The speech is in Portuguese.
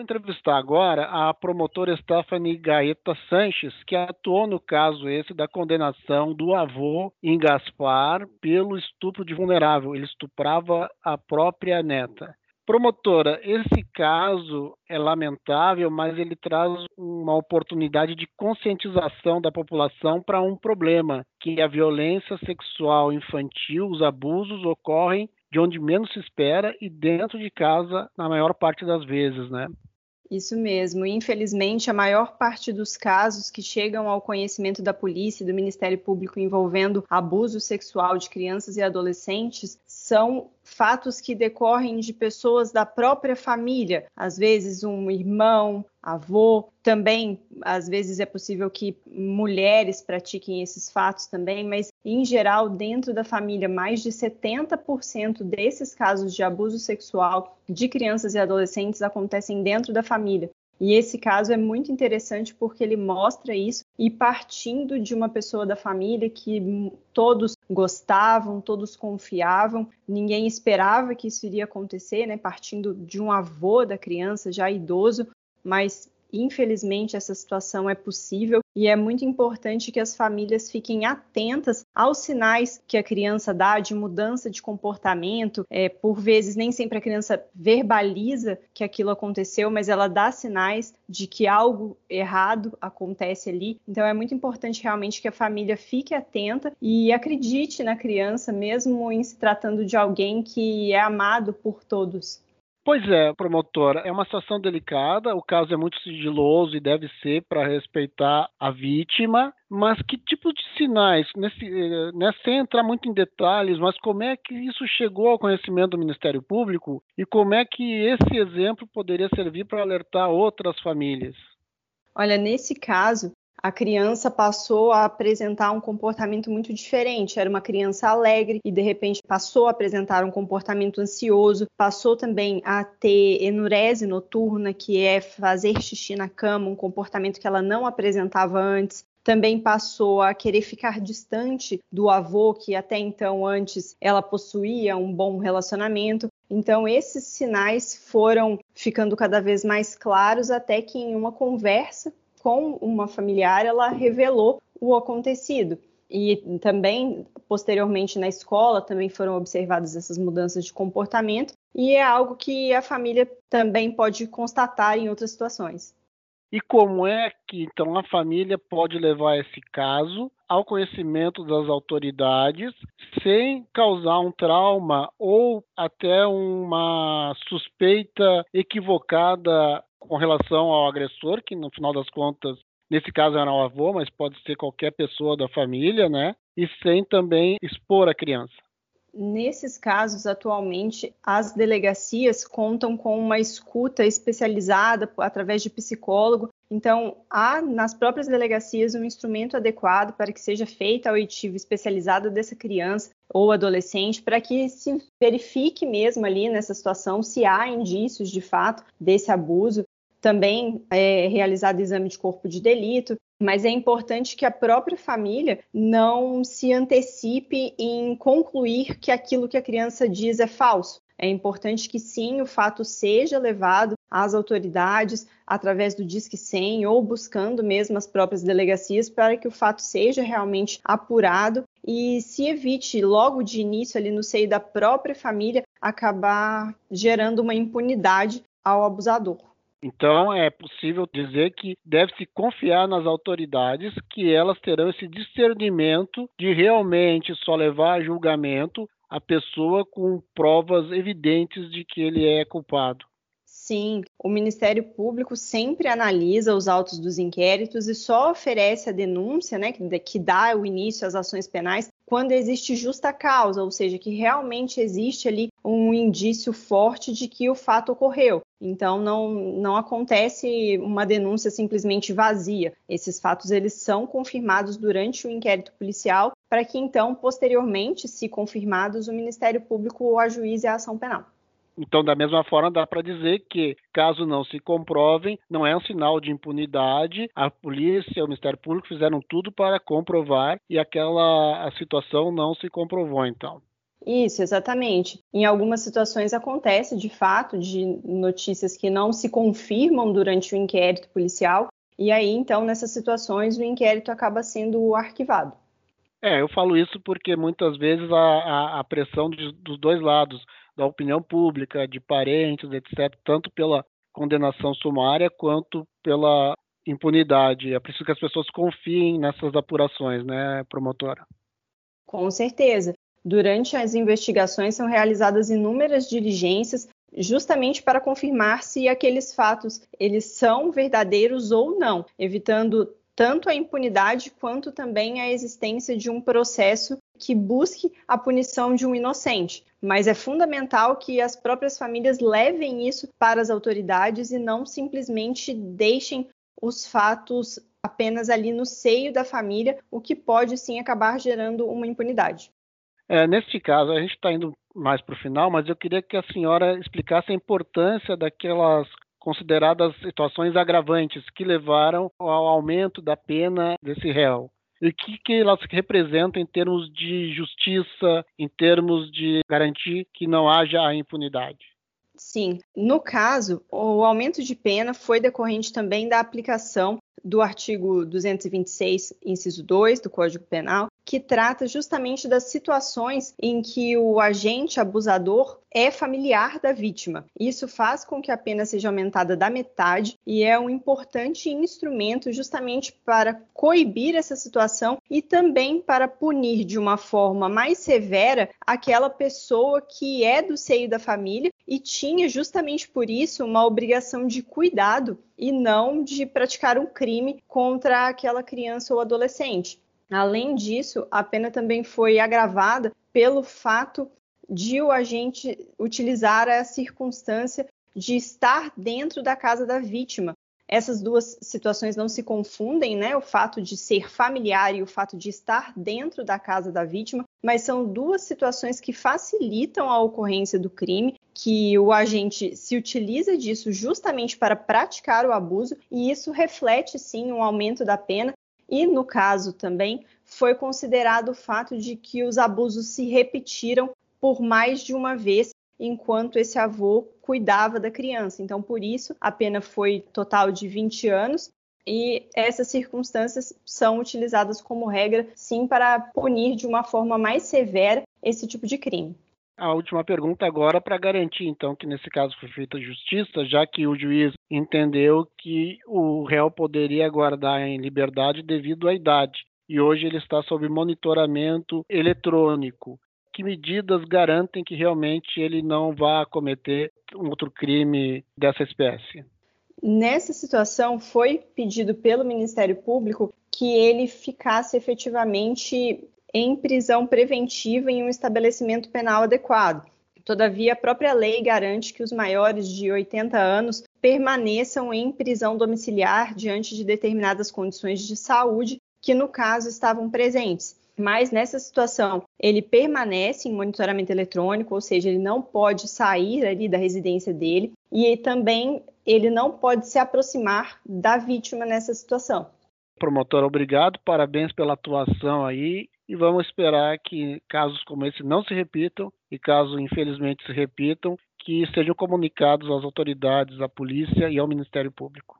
vou entrevistar agora a promotora Stephanie Gaeta Sanches, que atuou no caso esse da condenação do avô em Gaspar pelo estupro de vulnerável. Ele estuprava a própria neta. Promotora, esse caso é lamentável, mas ele traz uma oportunidade de conscientização da população para um problema, que a violência sexual infantil, os abusos ocorrem de onde menos se espera e dentro de casa na maior parte das vezes, né? Isso mesmo. Infelizmente, a maior parte dos casos que chegam ao conhecimento da polícia e do Ministério Público envolvendo abuso sexual de crianças e adolescentes são fatos que decorrem de pessoas da própria família, às vezes um irmão, avô, também às vezes é possível que mulheres pratiquem esses fatos também, mas em geral, dentro da família, mais de 70% desses casos de abuso sexual de crianças e adolescentes acontecem dentro da família. E esse caso é muito interessante porque ele mostra isso e partindo de uma pessoa da família que todos gostavam, todos confiavam, ninguém esperava que isso iria acontecer, né? Partindo de um avô da criança já idoso, mas Infelizmente, essa situação é possível e é muito importante que as famílias fiquem atentas aos sinais que a criança dá de mudança de comportamento. É, por vezes, nem sempre a criança verbaliza que aquilo aconteceu, mas ela dá sinais de que algo errado acontece ali. Então, é muito importante realmente que a família fique atenta e acredite na criança, mesmo em se tratando de alguém que é amado por todos. Pois é, promotora, é uma situação delicada, o caso é muito sigiloso e deve ser para respeitar a vítima, mas que tipo de sinais, nesse, né, sem entrar muito em detalhes, mas como é que isso chegou ao conhecimento do Ministério Público e como é que esse exemplo poderia servir para alertar outras famílias? Olha, nesse caso, a criança passou a apresentar um comportamento muito diferente. Era uma criança alegre e de repente passou a apresentar um comportamento ansioso, passou também a ter enurese noturna, que é fazer xixi na cama, um comportamento que ela não apresentava antes. Também passou a querer ficar distante do avô, que até então antes ela possuía um bom relacionamento. Então, esses sinais foram ficando cada vez mais claros até que em uma conversa com uma familiar, ela revelou o acontecido. E também, posteriormente na escola, também foram observadas essas mudanças de comportamento, e é algo que a família também pode constatar em outras situações. E como é que então a família pode levar esse caso ao conhecimento das autoridades sem causar um trauma ou até uma suspeita equivocada com relação ao agressor, que no final das contas, nesse caso era o avô, mas pode ser qualquer pessoa da família, né? E sem também expor a criança. Nesses casos, atualmente, as delegacias contam com uma escuta especializada através de psicólogo. Então, há nas próprias delegacias um instrumento adequado para que seja feita a oitiva especializada dessa criança ou adolescente, para que se verifique mesmo ali nessa situação se há indícios de fato desse abuso também é realizado exame de corpo de delito, mas é importante que a própria família não se antecipe em concluir que aquilo que a criança diz é falso. É importante que sim, o fato seja levado às autoridades através do Disque 100 ou buscando mesmo as próprias delegacias para que o fato seja realmente apurado e se evite logo de início ali no seio da própria família acabar gerando uma impunidade ao abusador. Então, é possível dizer que deve-se confiar nas autoridades que elas terão esse discernimento de realmente só levar a julgamento a pessoa com provas evidentes de que ele é culpado. Sim, o Ministério Público sempre analisa os autos dos inquéritos e só oferece a denúncia, né, que dá o início às ações penais, quando existe justa causa, ou seja, que realmente existe ali um indício forte de que o fato ocorreu. Então não, não acontece uma denúncia simplesmente vazia. Esses fatos eles são confirmados durante o inquérito policial para que então posteriormente, se confirmados, o Ministério Público ajuize a ação penal. Então, da mesma forma, dá para dizer que, caso não se comprovem, não é um sinal de impunidade. A polícia, o Ministério Público fizeram tudo para comprovar e aquela situação não se comprovou, então. Isso, exatamente. Em algumas situações acontece, de fato, de notícias que não se confirmam durante o inquérito policial, e aí, então, nessas situações, o inquérito acaba sendo arquivado. É, eu falo isso porque muitas vezes a, a, a pressão de, dos dois lados, da opinião pública, de parentes, etc., tanto pela condenação sumária quanto pela impunidade. É preciso que as pessoas confiem nessas apurações, né, promotora? Com certeza. Durante as investigações são realizadas inúmeras diligências justamente para confirmar se aqueles fatos eles são verdadeiros ou não, evitando tanto a impunidade quanto também a existência de um processo que busque a punição de um inocente. Mas é fundamental que as próprias famílias levem isso para as autoridades e não simplesmente deixem os fatos apenas ali no seio da família, o que pode sim acabar gerando uma impunidade. É, neste caso, a gente está indo mais para o final, mas eu queria que a senhora explicasse a importância daquelas consideradas situações agravantes que levaram ao aumento da pena desse réu. E o que, que elas representam em termos de justiça, em termos de garantir que não haja a impunidade? Sim, no caso, o aumento de pena foi decorrente também da aplicação do artigo 226, inciso 2 do Código Penal, que trata justamente das situações em que o agente abusador é familiar da vítima. Isso faz com que a pena seja aumentada da metade e é um importante instrumento justamente para coibir essa situação e também para punir de uma forma mais severa aquela pessoa que é do seio da família e tinha justamente por isso uma obrigação de cuidado e não de praticar um crime contra aquela criança ou adolescente. Além disso, a pena também foi agravada pelo fato de o agente utilizar a circunstância de estar dentro da casa da vítima. Essas duas situações não se confundem, né? O fato de ser familiar e o fato de estar dentro da casa da vítima, mas são duas situações que facilitam a ocorrência do crime, que o agente se utiliza disso justamente para praticar o abuso, e isso reflete sim um aumento da pena e, no caso também, foi considerado o fato de que os abusos se repetiram por mais de uma vez enquanto esse avô cuidava da criança. Então, por isso, a pena foi total de 20 anos. E essas circunstâncias são utilizadas como regra, sim, para punir de uma forma mais severa esse tipo de crime. A última pergunta agora para garantir, então, que nesse caso foi feita justiça, já que o juiz entendeu que o réu poderia guardar em liberdade devido à idade e hoje ele está sob monitoramento eletrônico. Que medidas garantem que realmente ele não vá cometer um outro crime dessa espécie? Nessa situação, foi pedido pelo Ministério Público que ele ficasse efetivamente em prisão preventiva em um estabelecimento penal adequado. Todavia, a própria lei garante que os maiores de 80 anos permaneçam em prisão domiciliar diante de determinadas condições de saúde que, no caso, estavam presentes. Mas nessa situação, ele permanece em monitoramento eletrônico, ou seja, ele não pode sair ali da residência dele e também ele não pode se aproximar da vítima nessa situação. Promotor, obrigado, parabéns pela atuação aí e vamos esperar que casos como esse não se repitam e caso infelizmente se repitam, que sejam comunicados às autoridades, à polícia e ao Ministério Público.